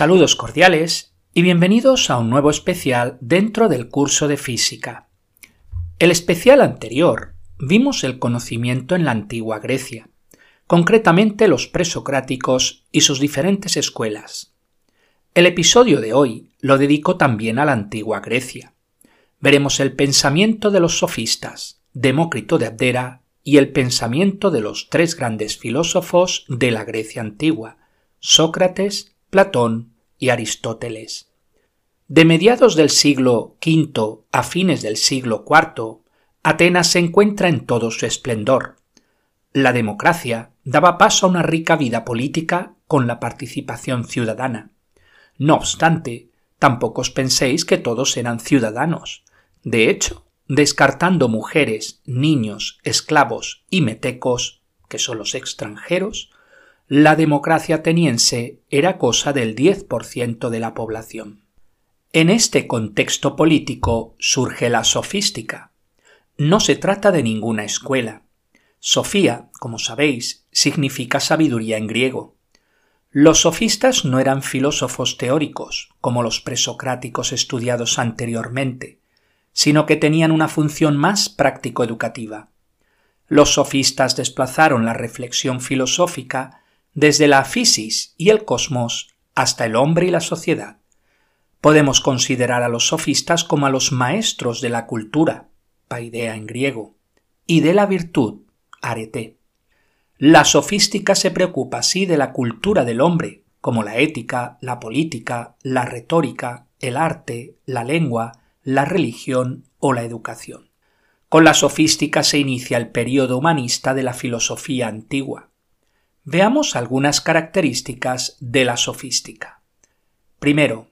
Saludos cordiales y bienvenidos a un nuevo especial dentro del curso de física. El especial anterior vimos el conocimiento en la antigua Grecia, concretamente los presocráticos y sus diferentes escuelas. El episodio de hoy lo dedico también a la antigua Grecia. Veremos el pensamiento de los sofistas, Demócrito de Abdera y el pensamiento de los tres grandes filósofos de la Grecia antigua, Sócrates, Platón y Aristóteles. De mediados del siglo V a fines del siglo IV, Atenas se encuentra en todo su esplendor. La democracia daba paso a una rica vida política con la participación ciudadana. No obstante, tampoco os penséis que todos eran ciudadanos. De hecho, descartando mujeres, niños, esclavos y metecos, que son los extranjeros, la democracia ateniense era cosa del 10% de la población. En este contexto político surge la sofística. No se trata de ninguna escuela. Sofía, como sabéis, significa sabiduría en griego. Los sofistas no eran filósofos teóricos, como los presocráticos estudiados anteriormente, sino que tenían una función más práctico-educativa. Los sofistas desplazaron la reflexión filosófica desde la fisis y el cosmos hasta el hombre y la sociedad. Podemos considerar a los sofistas como a los maestros de la cultura, paidea en griego, y de la virtud, arete. La sofística se preocupa así de la cultura del hombre, como la ética, la política, la retórica, el arte, la lengua, la religión o la educación. Con la sofística se inicia el período humanista de la filosofía antigua. Veamos algunas características de la sofística. Primero,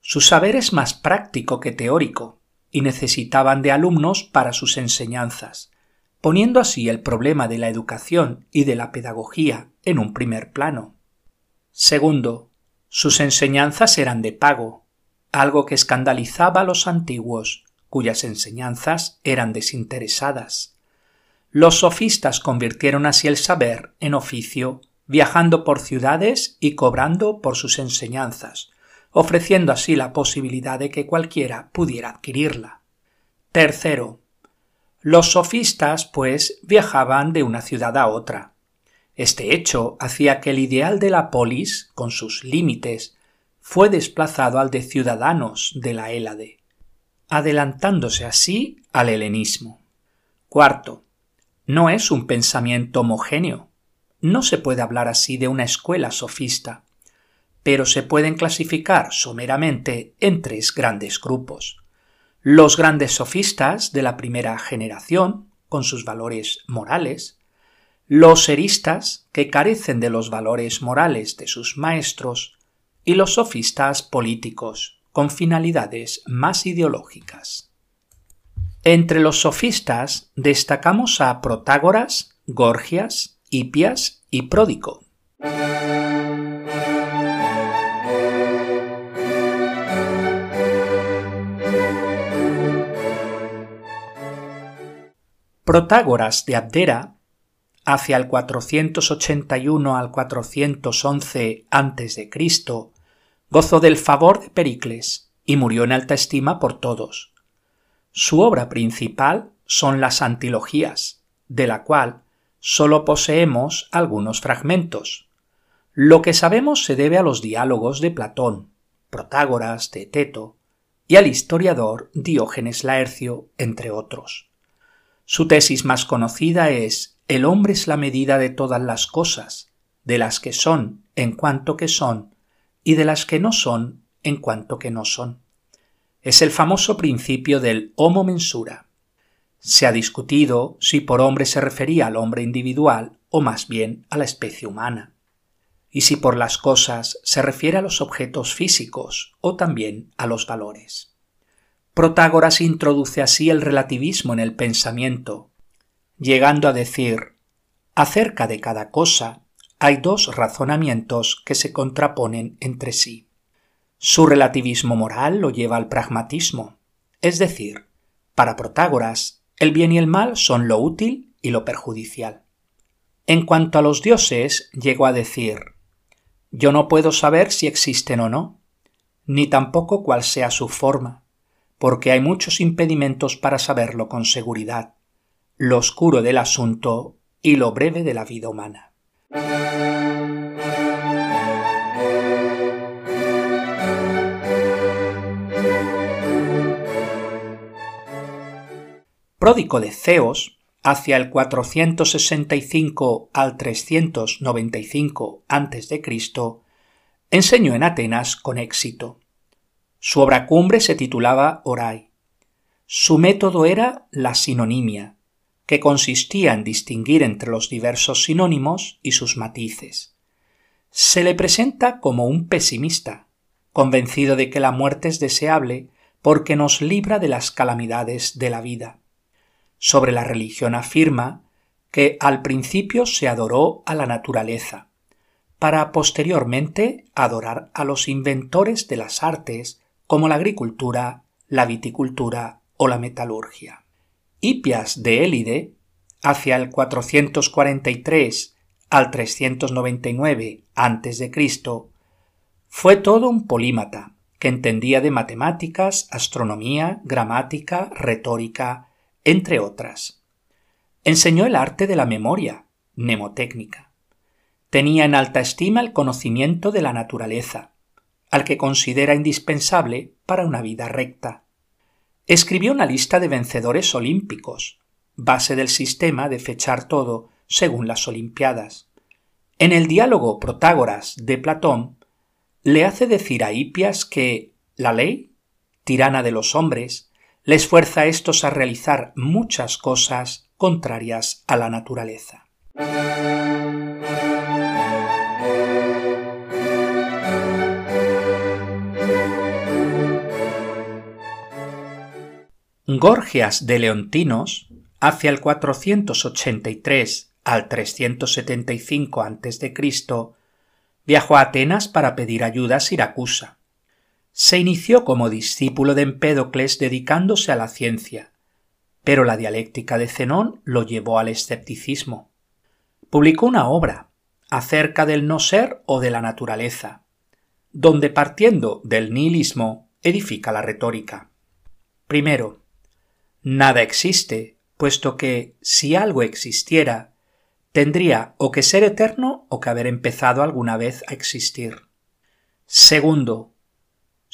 su saber es más práctico que teórico, y necesitaban de alumnos para sus enseñanzas, poniendo así el problema de la educación y de la pedagogía en un primer plano. Segundo, sus enseñanzas eran de pago, algo que escandalizaba a los antiguos, cuyas enseñanzas eran desinteresadas. Los sofistas convirtieron así el saber en oficio, viajando por ciudades y cobrando por sus enseñanzas, ofreciendo así la posibilidad de que cualquiera pudiera adquirirla. Tercero, los sofistas, pues, viajaban de una ciudad a otra. Este hecho hacía que el ideal de la polis, con sus límites, fue desplazado al de ciudadanos de la Hélade, adelantándose así al helenismo. Cuarto, no es un pensamiento homogéneo. No se puede hablar así de una escuela sofista, pero se pueden clasificar someramente en tres grandes grupos. Los grandes sofistas de la primera generación, con sus valores morales, los eristas, que carecen de los valores morales de sus maestros, y los sofistas políticos, con finalidades más ideológicas. Entre los sofistas destacamos a Protágoras, Gorgias, Hipias y Pródico. Protágoras de Abdera, hacia el 481 al 411 a.C., gozó del favor de Pericles y murió en alta estima por todos su obra principal son las Antilogías, de la cual sólo poseemos algunos fragmentos. Lo que sabemos se debe a los diálogos de Platón, Protágoras, de Teto, y al historiador Diógenes Laercio, entre otros. Su tesis más conocida es El hombre es la medida de todas las cosas, de las que son en cuanto que son, y de las que no son en cuanto que no son es el famoso principio del homo mensura. Se ha discutido si por hombre se refería al hombre individual o más bien a la especie humana, y si por las cosas se refiere a los objetos físicos o también a los valores. Protágoras introduce así el relativismo en el pensamiento, llegando a decir acerca de cada cosa hay dos razonamientos que se contraponen entre sí. Su relativismo moral lo lleva al pragmatismo, es decir, para Protágoras, el bien y el mal son lo útil y lo perjudicial. En cuanto a los dioses, llegó a decir, Yo no puedo saber si existen o no, ni tampoco cuál sea su forma, porque hay muchos impedimentos para saberlo con seguridad, lo oscuro del asunto y lo breve de la vida humana. Pródico de Ceos, hacia el 465 al 395 a.C., enseñó en Atenas con éxito. Su obra cumbre se titulaba Orai. Su método era la sinonimia, que consistía en distinguir entre los diversos sinónimos y sus matices. Se le presenta como un pesimista, convencido de que la muerte es deseable porque nos libra de las calamidades de la vida sobre la religión afirma que al principio se adoró a la naturaleza, para posteriormente adorar a los inventores de las artes como la agricultura, la viticultura o la metalurgia. Hipias de Élide, hacia el 443 al 399 a.C., fue todo un polímata que entendía de matemáticas, astronomía, gramática, retórica, entre otras. Enseñó el arte de la memoria, mnemotécnica. Tenía en alta estima el conocimiento de la naturaleza, al que considera indispensable para una vida recta. Escribió una lista de vencedores olímpicos, base del sistema de fechar todo según las Olimpiadas. En el diálogo Protágoras de Platón, le hace decir a Hipias que la ley, tirana de los hombres, les fuerza a estos a realizar muchas cosas contrarias a la naturaleza. Gorgias de Leontinos, hacia el 483 al 375 a.C., viajó a Atenas para pedir ayuda a Siracusa. Se inició como discípulo de Empédocles dedicándose a la ciencia, pero la dialéctica de Zenón lo llevó al escepticismo. Publicó una obra acerca del no ser o de la naturaleza, donde partiendo del nihilismo edifica la retórica. Primero, nada existe, puesto que si algo existiera, tendría o que ser eterno o que haber empezado alguna vez a existir. Segundo,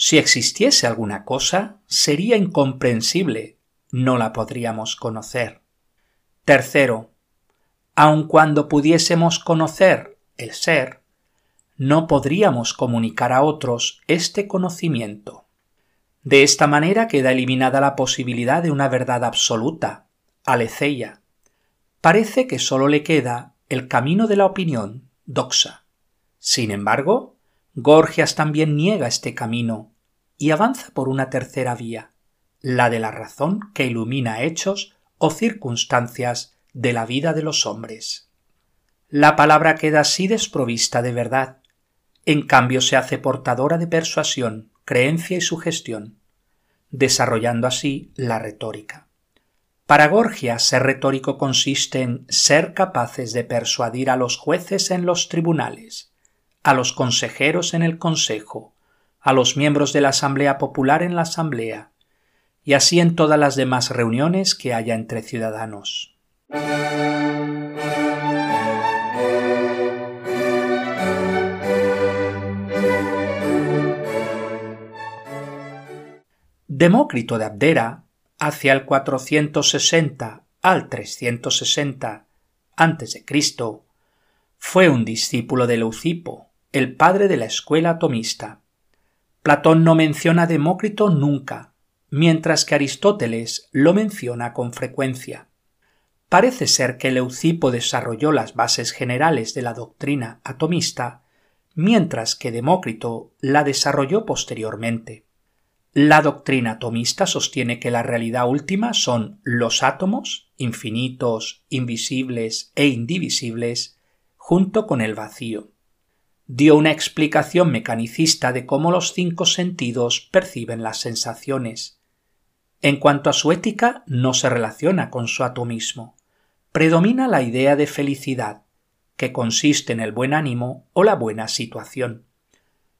si existiese alguna cosa, sería incomprensible, no la podríamos conocer. Tercero, aun cuando pudiésemos conocer el ser, no podríamos comunicar a otros este conocimiento. De esta manera queda eliminada la posibilidad de una verdad absoluta, aletheia. Parece que sólo le queda el camino de la opinión, doxa. Sin embargo, Gorgias también niega este camino y avanza por una tercera vía, la de la razón que ilumina hechos o circunstancias de la vida de los hombres. La palabra queda así desprovista de verdad, en cambio se hace portadora de persuasión, creencia y sugestión, desarrollando así la retórica. Para Gorgias, ser retórico consiste en ser capaces de persuadir a los jueces en los tribunales, a los consejeros en el Consejo, a los miembros de la Asamblea Popular en la Asamblea, y así en todas las demás reuniones que haya entre ciudadanos. Demócrito de Abdera, hacia el 460 al 360 a.C., fue un discípulo de Leucipo, el padre de la escuela atomista. Platón no menciona a Demócrito nunca, mientras que Aristóteles lo menciona con frecuencia. Parece ser que Leucipo desarrolló las bases generales de la doctrina atomista, mientras que Demócrito la desarrolló posteriormente. La doctrina atomista sostiene que la realidad última son los átomos, infinitos, invisibles e indivisibles, junto con el vacío dio una explicación mecanicista de cómo los cinco sentidos perciben las sensaciones. En cuanto a su ética, no se relaciona con su atomismo. Predomina la idea de felicidad, que consiste en el buen ánimo o la buena situación.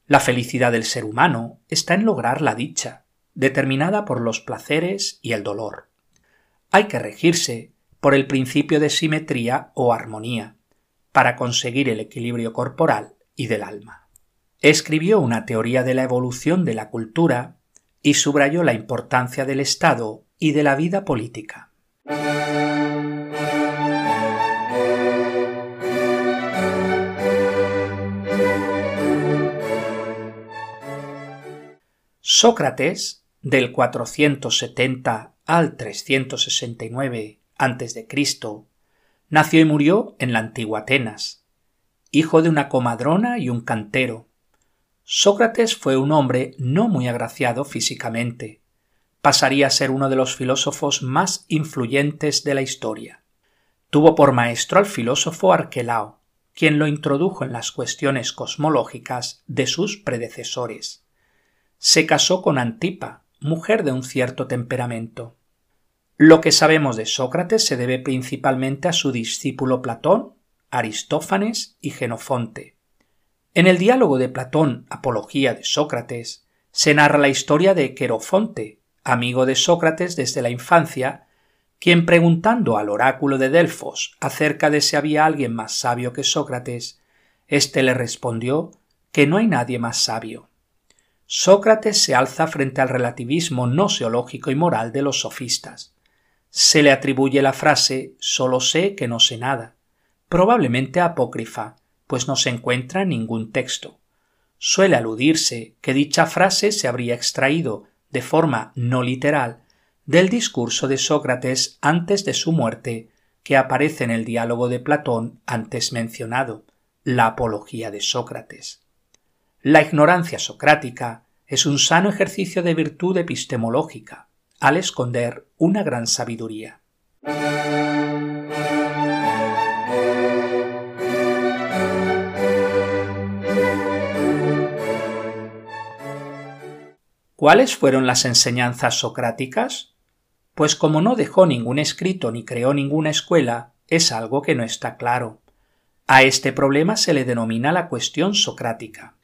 La felicidad del ser humano está en lograr la dicha, determinada por los placeres y el dolor. Hay que regirse por el principio de simetría o armonía, para conseguir el equilibrio corporal y del alma. Escribió una teoría de la evolución de la cultura y subrayó la importancia del Estado y de la vida política. Sócrates, del 470 al 369 a.C., nació y murió en la antigua Atenas, hijo de una comadrona y un cantero. Sócrates fue un hombre no muy agraciado físicamente. Pasaría a ser uno de los filósofos más influyentes de la historia. Tuvo por maestro al filósofo Arquelao, quien lo introdujo en las cuestiones cosmológicas de sus predecesores se casó con Antipa, mujer de un cierto temperamento. Lo que sabemos de Sócrates se debe principalmente a su discípulo Platón, Aristófanes y Genofonte. En el diálogo de Platón Apología de Sócrates se narra la historia de Querofonte, amigo de Sócrates desde la infancia, quien preguntando al oráculo de Delfos acerca de si había alguien más sabio que Sócrates, éste le respondió que no hay nadie más sabio. Sócrates se alza frente al relativismo no seológico y moral de los sofistas. Se le atribuye la frase solo sé que no sé nada, probablemente apócrifa, pues no se encuentra en ningún texto. Suele aludirse que dicha frase se habría extraído, de forma no literal, del discurso de Sócrates antes de su muerte, que aparece en el diálogo de Platón antes mencionado, la Apología de Sócrates. La ignorancia socrática es un sano ejercicio de virtud epistemológica, al esconder una gran sabiduría. ¿Cuáles fueron las enseñanzas socráticas? Pues como no dejó ningún escrito ni creó ninguna escuela, es algo que no está claro. A este problema se le denomina la cuestión socrática.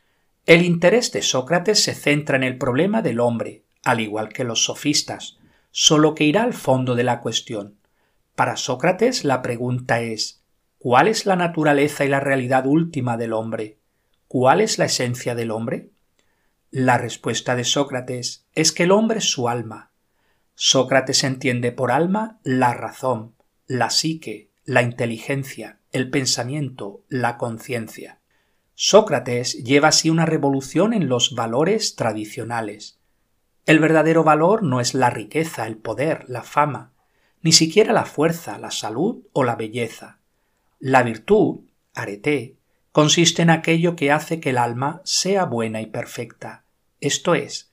El interés de Sócrates se centra en el problema del hombre, al igual que los sofistas, solo que irá al fondo de la cuestión. Para Sócrates la pregunta es ¿cuál es la naturaleza y la realidad última del hombre? ¿Cuál es la esencia del hombre? La respuesta de Sócrates es que el hombre es su alma. Sócrates entiende por alma la razón, la psique, la inteligencia, el pensamiento, la conciencia. Sócrates lleva así una revolución en los valores tradicionales. El verdadero valor no es la riqueza, el poder, la fama, ni siquiera la fuerza, la salud o la belleza. La virtud, arete, consiste en aquello que hace que el alma sea buena y perfecta, esto es,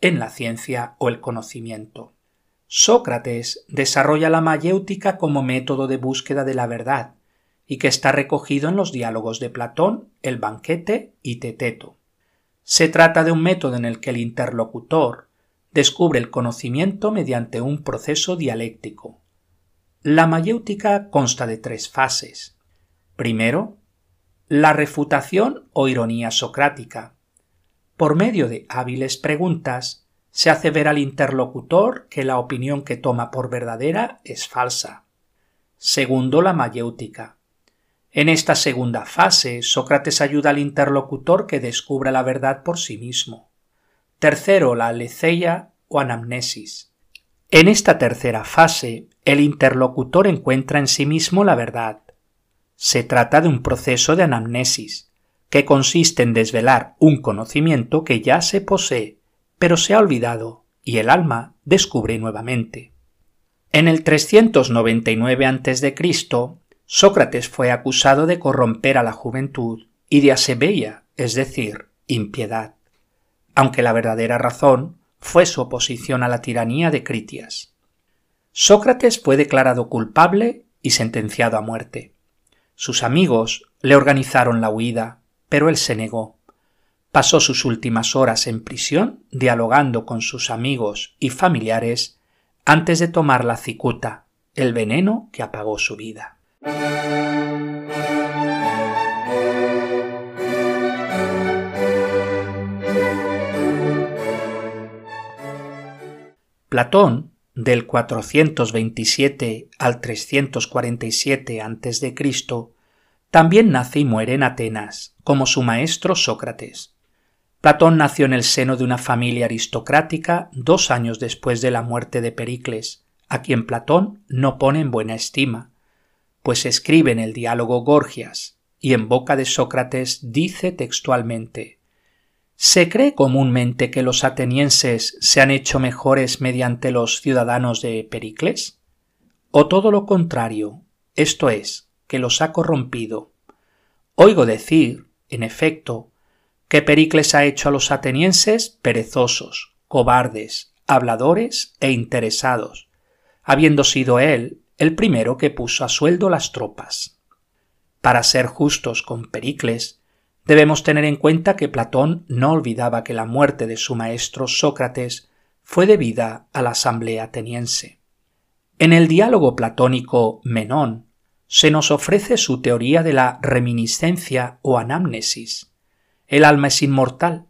en la ciencia o el conocimiento. Sócrates desarrolla la mayéutica como método de búsqueda de la verdad, y que está recogido en los diálogos de Platón, el banquete y Teteto. Se trata de un método en el que el interlocutor descubre el conocimiento mediante un proceso dialéctico. La mayéutica consta de tres fases. Primero, la refutación o ironía socrática. Por medio de hábiles preguntas, se hace ver al interlocutor que la opinión que toma por verdadera es falsa. Segundo, la mayéutica. En esta segunda fase, Sócrates ayuda al interlocutor que descubra la verdad por sí mismo. Tercero, la aletheia o anamnesis. En esta tercera fase, el interlocutor encuentra en sí mismo la verdad. Se trata de un proceso de anamnesis, que consiste en desvelar un conocimiento que ya se posee, pero se ha olvidado, y el alma descubre nuevamente. En el 399 a.C., Sócrates fue acusado de corromper a la juventud y de asebeia, es decir, impiedad, aunque la verdadera razón fue su oposición a la tiranía de Critias. Sócrates fue declarado culpable y sentenciado a muerte. Sus amigos le organizaron la huida, pero él se negó. Pasó sus últimas horas en prisión dialogando con sus amigos y familiares antes de tomar la cicuta, el veneno que apagó su vida. Platón, del 427 al 347 a.C., también nace y muere en Atenas, como su maestro Sócrates. Platón nació en el seno de una familia aristocrática dos años después de la muerte de Pericles, a quien Platón no pone en buena estima, pues escribe en el diálogo Gorgias y en boca de Sócrates dice textualmente ¿Se cree comúnmente que los atenienses se han hecho mejores mediante los ciudadanos de Pericles? ¿O todo lo contrario, esto es, que los ha corrompido? Oigo decir, en efecto, que Pericles ha hecho a los atenienses perezosos, cobardes, habladores e interesados, habiendo sido él el primero que puso a sueldo las tropas. Para ser justos con Pericles, debemos tener en cuenta que Platón no olvidaba que la muerte de su maestro Sócrates fue debida a la asamblea ateniense. En el diálogo platónico Menón se nos ofrece su teoría de la reminiscencia o anamnesis. El alma es inmortal,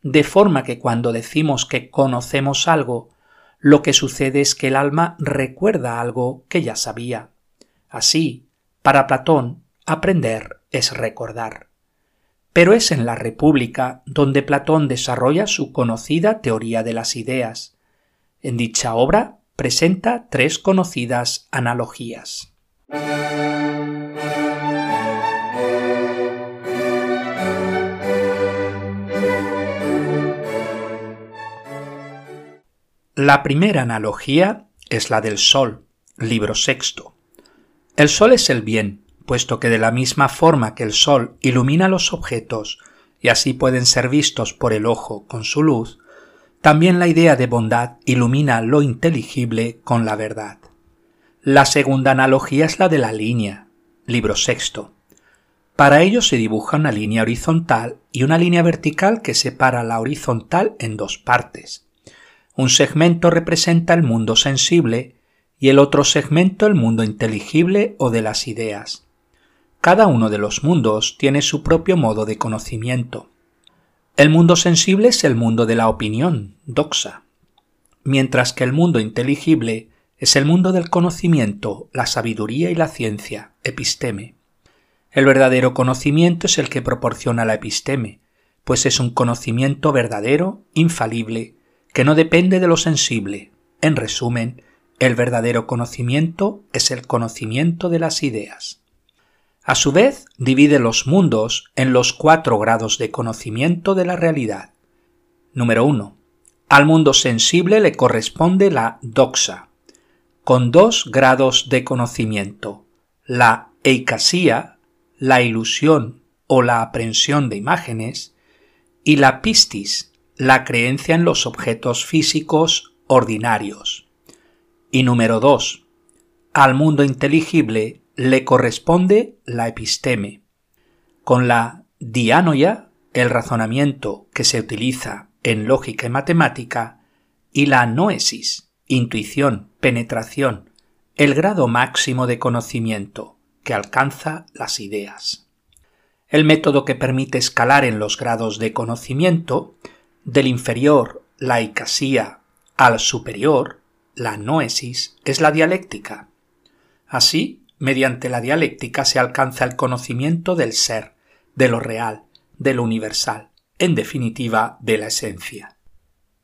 de forma que cuando decimos que conocemos algo, lo que sucede es que el alma recuerda algo que ya sabía. Así, para Platón, aprender es recordar. Pero es en la República donde Platón desarrolla su conocida teoría de las ideas. En dicha obra presenta tres conocidas analogías. La primera analogía es la del Sol, libro sexto. El Sol es el bien, puesto que de la misma forma que el Sol ilumina los objetos y así pueden ser vistos por el ojo con su luz, también la idea de bondad ilumina lo inteligible con la verdad. La segunda analogía es la de la línea, libro sexto. Para ello se dibuja una línea horizontal y una línea vertical que separa la horizontal en dos partes. Un segmento representa el mundo sensible y el otro segmento el mundo inteligible o de las ideas. Cada uno de los mundos tiene su propio modo de conocimiento. El mundo sensible es el mundo de la opinión, doxa, mientras que el mundo inteligible es el mundo del conocimiento, la sabiduría y la ciencia, episteme. El verdadero conocimiento es el que proporciona la episteme, pues es un conocimiento verdadero, infalible, que no depende de lo sensible. En resumen, el verdadero conocimiento es el conocimiento de las ideas. A su vez, divide los mundos en los cuatro grados de conocimiento de la realidad. Número 1. Al mundo sensible le corresponde la doxa, con dos grados de conocimiento, la eicasía, la ilusión o la aprensión de imágenes, y la pistis, la creencia en los objetos físicos ordinarios. Y número 2. Al mundo inteligible le corresponde la episteme. Con la dianoia, el razonamiento que se utiliza en lógica y matemática, y la noesis, intuición, penetración, el grado máximo de conocimiento que alcanza las ideas. El método que permite escalar en los grados de conocimiento del inferior, la icasía, al superior, la noesis, es la dialéctica. Así, mediante la dialéctica se alcanza el conocimiento del ser, de lo real, de lo universal, en definitiva, de la esencia.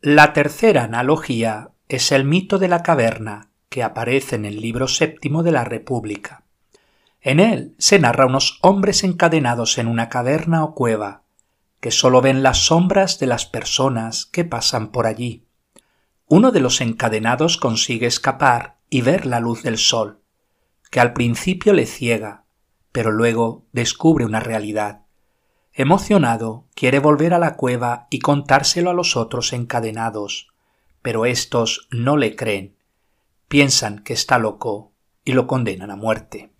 La tercera analogía es el mito de la caverna, que aparece en el libro séptimo de la República. En él se narra unos hombres encadenados en una caverna o cueva, que sólo ven las sombras de las personas que pasan por allí. Uno de los encadenados consigue escapar y ver la luz del sol, que al principio le ciega, pero luego descubre una realidad. Emocionado, quiere volver a la cueva y contárselo a los otros encadenados, pero éstos no le creen, piensan que está loco y lo condenan a muerte.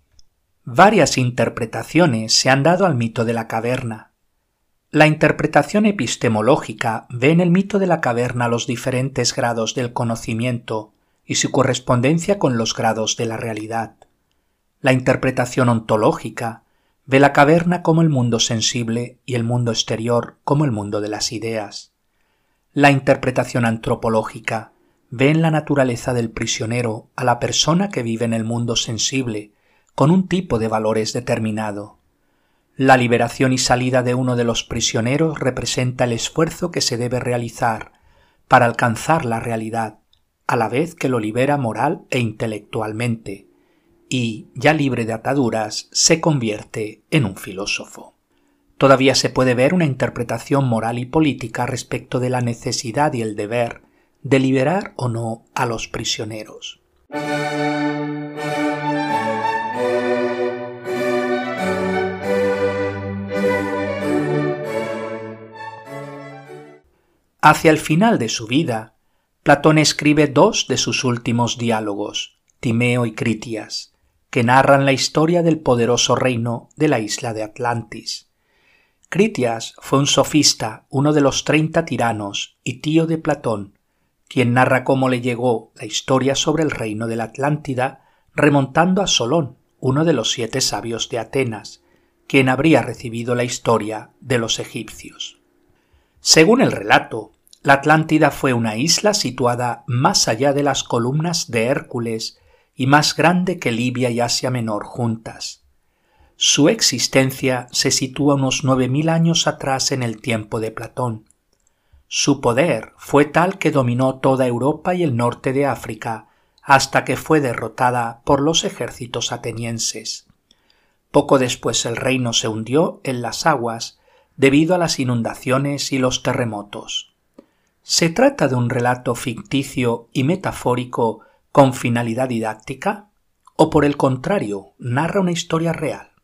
Varias interpretaciones se han dado al mito de la caverna, la interpretación epistemológica ve en el mito de la caverna los diferentes grados del conocimiento y su correspondencia con los grados de la realidad. La interpretación ontológica ve la caverna como el mundo sensible y el mundo exterior como el mundo de las ideas. La interpretación antropológica ve en la naturaleza del prisionero a la persona que vive en el mundo sensible, con un tipo de valores determinado. La liberación y salida de uno de los prisioneros representa el esfuerzo que se debe realizar para alcanzar la realidad, a la vez que lo libera moral e intelectualmente, y, ya libre de ataduras, se convierte en un filósofo. Todavía se puede ver una interpretación moral y política respecto de la necesidad y el deber de liberar o no a los prisioneros. Hacia el final de su vida, Platón escribe dos de sus últimos diálogos, Timeo y Critias, que narran la historia del poderoso reino de la isla de Atlantis. Critias fue un sofista, uno de los treinta tiranos y tío de Platón, quien narra cómo le llegó la historia sobre el reino de la Atlántida remontando a Solón, uno de los siete sabios de Atenas, quien habría recibido la historia de los egipcios. Según el relato, la Atlántida fue una isla situada más allá de las columnas de Hércules y más grande que Libia y Asia Menor juntas. Su existencia se sitúa unos nueve mil años atrás en el tiempo de Platón. Su poder fue tal que dominó toda Europa y el norte de África hasta que fue derrotada por los ejércitos atenienses. Poco después el reino se hundió en las aguas debido a las inundaciones y los terremotos. ¿Se trata de un relato ficticio y metafórico con finalidad didáctica? ¿O por el contrario, narra una historia real?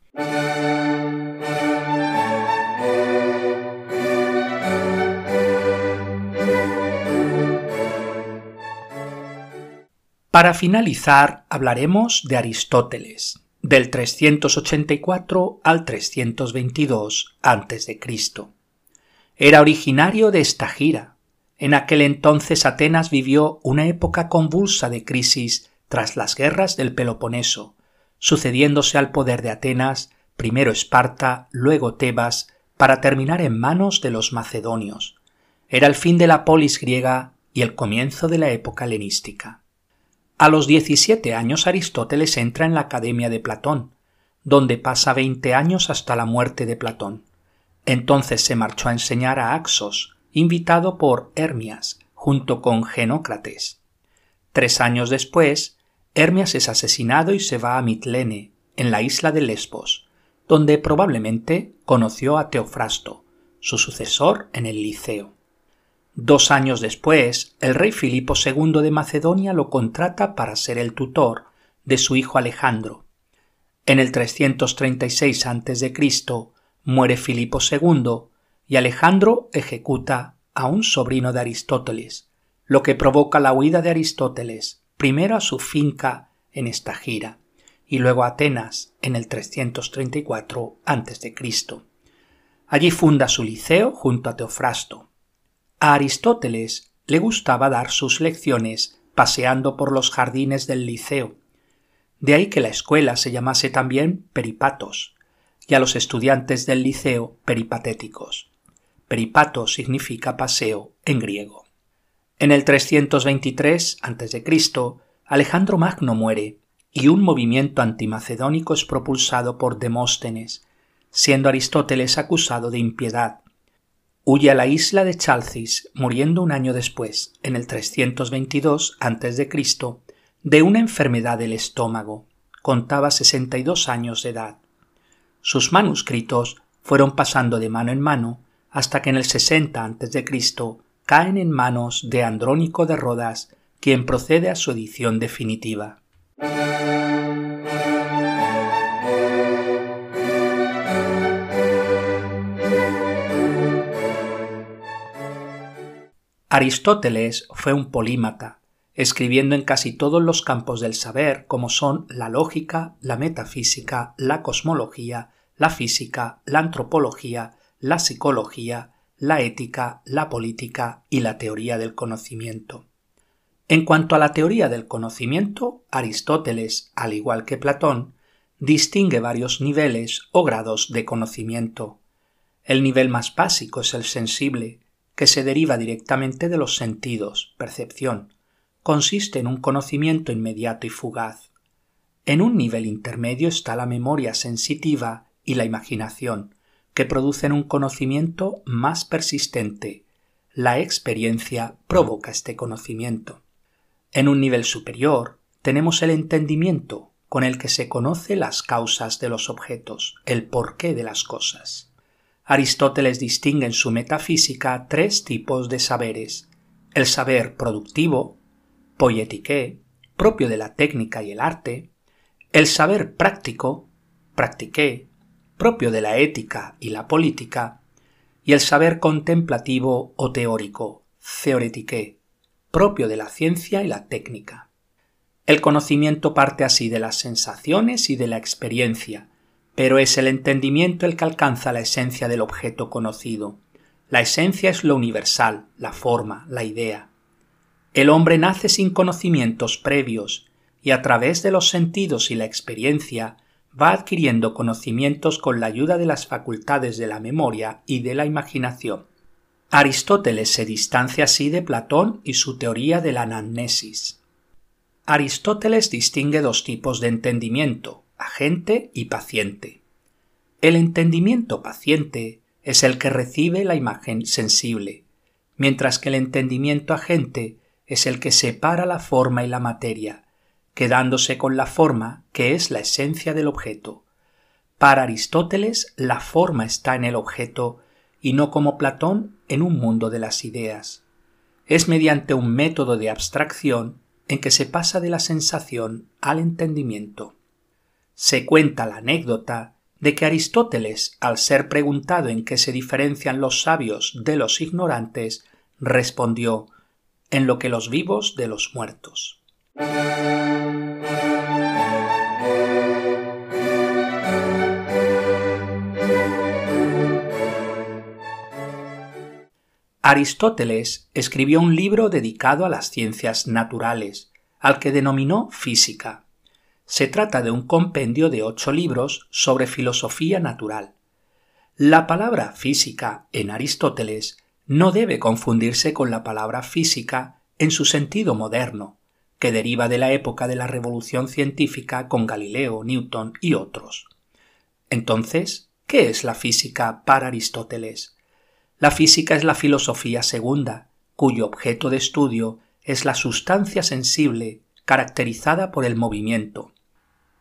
Para finalizar, hablaremos de Aristóteles, del 384 al 322 a.C. Era originario de Estagira, en aquel entonces Atenas vivió una época convulsa de crisis tras las guerras del Peloponeso, sucediéndose al poder de Atenas primero Esparta, luego Tebas, para terminar en manos de los macedonios. Era el fin de la polis griega y el comienzo de la época helenística. A los 17 años Aristóteles entra en la Academia de Platón, donde pasa veinte años hasta la muerte de Platón. Entonces se marchó a enseñar a Axos, invitado por Hermias, junto con Genócrates. Tres años después, Hermias es asesinado y se va a Mitlene, en la isla de Lesbos, donde probablemente conoció a Teofrasto, su sucesor en el Liceo. Dos años después, el rey Filipo II de Macedonia lo contrata para ser el tutor de su hijo Alejandro. En el 336 a.C. muere Filipo II y Alejandro ejecuta a un sobrino de Aristóteles, lo que provoca la huida de Aristóteles, primero a su finca en esta gira y luego a Atenas en el 334 a.C. Allí funda su liceo junto a Teofrasto. A Aristóteles le gustaba dar sus lecciones paseando por los jardines del liceo. De ahí que la escuela se llamase también Peripatos, y a los estudiantes del liceo peripatéticos. Peripato significa paseo en griego. En el 323 a.C., Alejandro Magno muere y un movimiento antimacedónico es propulsado por Demóstenes, siendo Aristóteles acusado de impiedad. Huye a la isla de Chalcis, muriendo un año después, en el 322 a.C., de una enfermedad del estómago. Contaba 62 años de edad. Sus manuscritos fueron pasando de mano en mano hasta que en el 60 a.C. caen en manos de Andrónico de Rodas, quien procede a su edición definitiva. Aristóteles fue un polímata, escribiendo en casi todos los campos del saber, como son la lógica, la metafísica, la cosmología, la física, la antropología, la psicología, la ética, la política y la teoría del conocimiento. En cuanto a la teoría del conocimiento, Aristóteles, al igual que Platón, distingue varios niveles o grados de conocimiento. El nivel más básico es el sensible, que se deriva directamente de los sentidos, percepción, consiste en un conocimiento inmediato y fugaz. En un nivel intermedio está la memoria sensitiva y la imaginación, que producen un conocimiento más persistente. La experiencia provoca este conocimiento. En un nivel superior tenemos el entendimiento, con el que se conoce las causas de los objetos, el porqué de las cosas. Aristóteles distingue en su metafísica tres tipos de saberes. El saber productivo, poietique, propio de la técnica y el arte, el saber práctico, practiqué, propio de la ética y la política, y el saber contemplativo o teórico, theoretique, propio de la ciencia y la técnica. El conocimiento parte así de las sensaciones y de la experiencia, pero es el entendimiento el que alcanza la esencia del objeto conocido. La esencia es lo universal, la forma, la idea. El hombre nace sin conocimientos previos y a través de los sentidos y la experiencia va adquiriendo conocimientos con la ayuda de las facultades de la memoria y de la imaginación. Aristóteles se distancia así de Platón y su teoría de la anamnesis. Aristóteles distingue dos tipos de entendimiento, agente y paciente. El entendimiento paciente es el que recibe la imagen sensible, mientras que el entendimiento agente es el que separa la forma y la materia, quedándose con la forma que es la esencia del objeto. Para Aristóteles la forma está en el objeto y no como Platón en un mundo de las ideas. Es mediante un método de abstracción en que se pasa de la sensación al entendimiento. Se cuenta la anécdota de que Aristóteles, al ser preguntado en qué se diferencian los sabios de los ignorantes, respondió en lo que los vivos de los muertos. Aristóteles escribió un libro dedicado a las ciencias naturales, al que denominó Física. Se trata de un compendio de ocho libros sobre filosofía natural. La palabra física en Aristóteles no debe confundirse con la palabra física en su sentido moderno, que deriva de la época de la revolución científica con Galileo, Newton y otros. Entonces, ¿qué es la física para Aristóteles? La física es la filosofía segunda, cuyo objeto de estudio es la sustancia sensible caracterizada por el movimiento.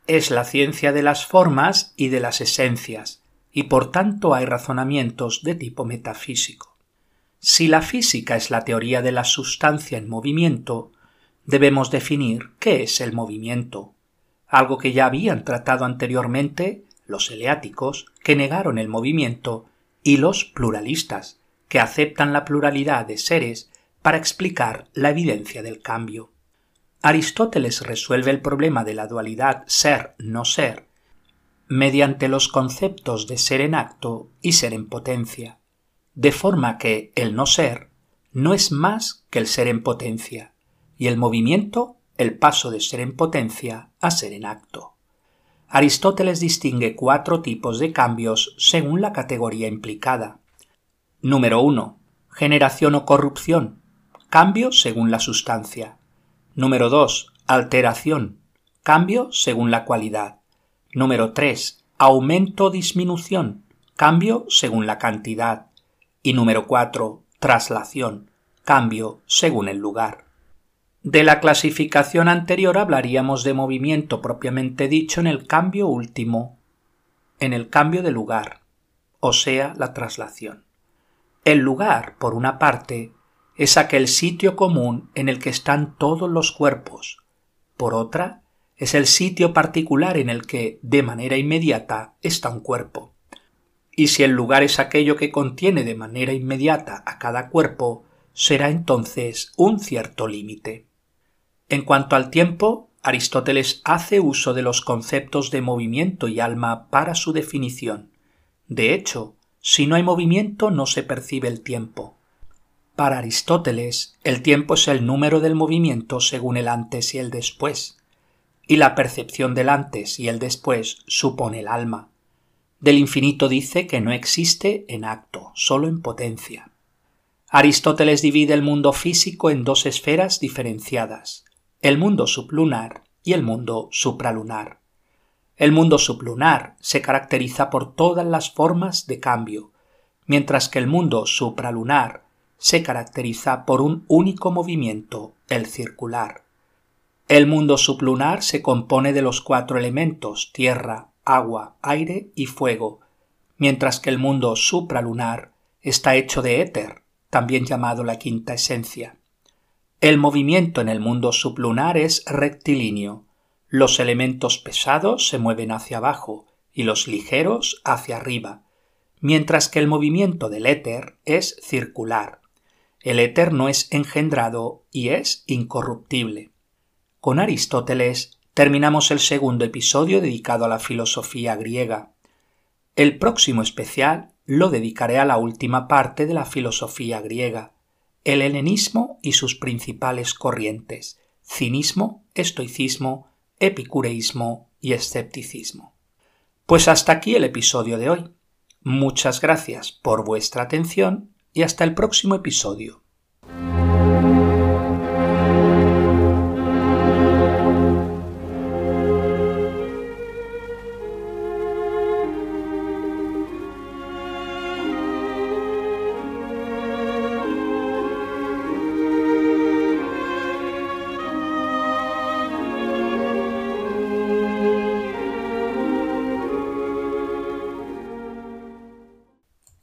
Es la ciencia de las formas y de las esencias, y por tanto hay razonamientos de tipo metafísico. Si la física es la teoría de la sustancia en movimiento, debemos definir qué es el movimiento, algo que ya habían tratado anteriormente los eleáticos, que negaron el movimiento y los pluralistas, que aceptan la pluralidad de seres para explicar la evidencia del cambio. Aristóteles resuelve el problema de la dualidad ser-no ser mediante los conceptos de ser en acto y ser en potencia, de forma que el no ser no es más que el ser en potencia, y el movimiento el paso de ser en potencia a ser en acto. Aristóteles distingue cuatro tipos de cambios según la categoría implicada. Número 1. Generación o corrupción. Cambio según la sustancia. Número 2. Alteración. Cambio según la cualidad. Número 3. Aumento o disminución. Cambio según la cantidad. Y número 4. Traslación. Cambio según el lugar. De la clasificación anterior hablaríamos de movimiento propiamente dicho en el cambio último, en el cambio de lugar, o sea, la traslación. El lugar, por una parte, es aquel sitio común en el que están todos los cuerpos. Por otra, es el sitio particular en el que, de manera inmediata, está un cuerpo. Y si el lugar es aquello que contiene de manera inmediata a cada cuerpo, será entonces un cierto límite. En cuanto al tiempo, Aristóteles hace uso de los conceptos de movimiento y alma para su definición. De hecho, si no hay movimiento no se percibe el tiempo. Para Aristóteles, el tiempo es el número del movimiento según el antes y el después, y la percepción del antes y el después supone el alma. Del infinito dice que no existe en acto, solo en potencia. Aristóteles divide el mundo físico en dos esferas diferenciadas, el mundo sublunar y el mundo supralunar. El mundo sublunar se caracteriza por todas las formas de cambio, mientras que el mundo supralunar se caracteriza por un único movimiento, el circular. El mundo sublunar se compone de los cuatro elementos tierra, agua, aire y fuego, mientras que el mundo supralunar está hecho de éter, también llamado la quinta esencia. El movimiento en el mundo sublunar es rectilíneo. Los elementos pesados se mueven hacia abajo y los ligeros hacia arriba, mientras que el movimiento del éter es circular. El éter no es engendrado y es incorruptible. Con Aristóteles terminamos el segundo episodio dedicado a la filosofía griega. El próximo especial lo dedicaré a la última parte de la filosofía griega, el helenismo y sus principales corrientes, cinismo, estoicismo, epicureísmo y escepticismo. Pues hasta aquí el episodio de hoy. Muchas gracias por vuestra atención y hasta el próximo episodio.